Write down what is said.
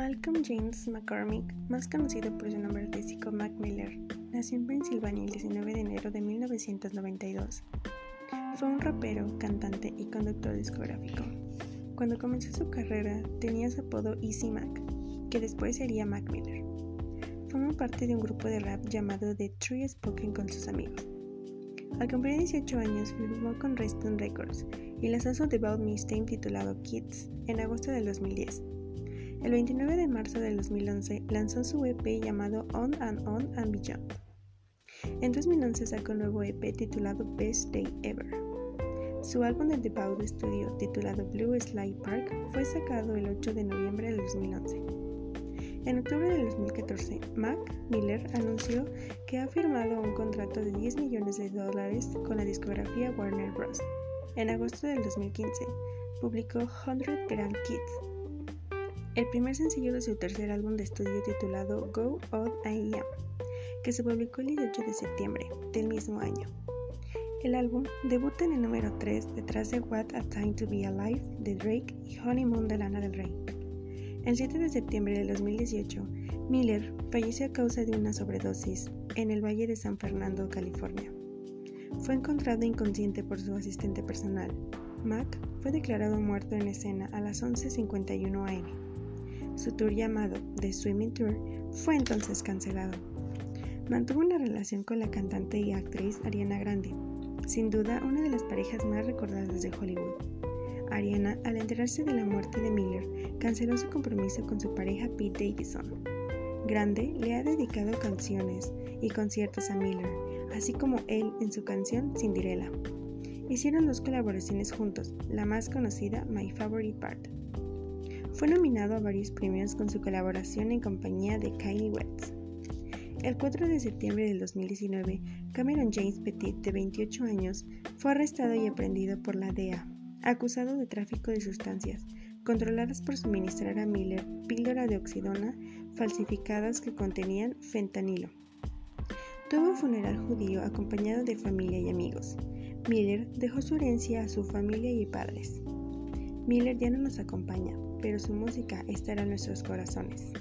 Malcolm James McCormick, más conocido por su nombre artístico Mac Miller, nació en Pensilvania el 19 de enero de 1992. Fue un rapero, cantante y conductor discográfico. Cuando comenzó su carrera tenía su apodo Easy Mac, que después sería Mac Miller. Formó parte de un grupo de rap llamado The Tree Spoken con sus amigos. Al cumplir 18 años firmó con Reston Records y lanzó su debut mixtape titulado Kids en agosto del 2010. El 29 de marzo del 2011 lanzó su EP llamado On and On and Beyond. En 2011 sacó un nuevo EP titulado Best Day Ever. Su álbum de debut de estudio titulado Blue Slide Park fue sacado el 8 de noviembre del 2011. En octubre del 2014, Mac Miller anunció que ha firmado un contrato de 10 millones de dólares con la discografía Warner Bros. En agosto del 2015, publicó 100 Grand Kids, el primer sencillo de su tercer álbum de estudio titulado Go Odd I Am, que se publicó el 18 de septiembre del mismo año. El álbum debuta en el número 3 detrás de What a Time to Be Alive de Drake y Honeymoon de Lana del Rey. El 7 de septiembre del 2018, Miller falleció a causa de una sobredosis en el Valle de San Fernando, California. Fue encontrado inconsciente por su asistente personal. Mac fue declarado muerto en escena a las 11.51 am. Su tour llamado The Swimming Tour fue entonces cancelado. Mantuvo una relación con la cantante y actriz Ariana Grande, sin duda una de las parejas más recordadas de Hollywood. Ariana, al enterarse de la muerte de Miller, canceló su compromiso con su pareja Pete Davidson. Grande le ha dedicado canciones y conciertos a Miller, así como él en su canción Cinderella. Hicieron dos colaboraciones juntos, la más conocida My Favorite Part. Fue nominado a varios premios con su colaboración en compañía de Kylie West. El 4 de septiembre del 2019, Cameron James Petit, de 28 años, fue arrestado y aprendido por la DEA acusado de tráfico de sustancias controladas por suministrar a Miller píldora de oxidona falsificadas que contenían fentanilo. Tuvo un funeral judío acompañado de familia y amigos. Miller dejó su herencia a su familia y padres. Miller ya no nos acompaña, pero su música estará en nuestros corazones.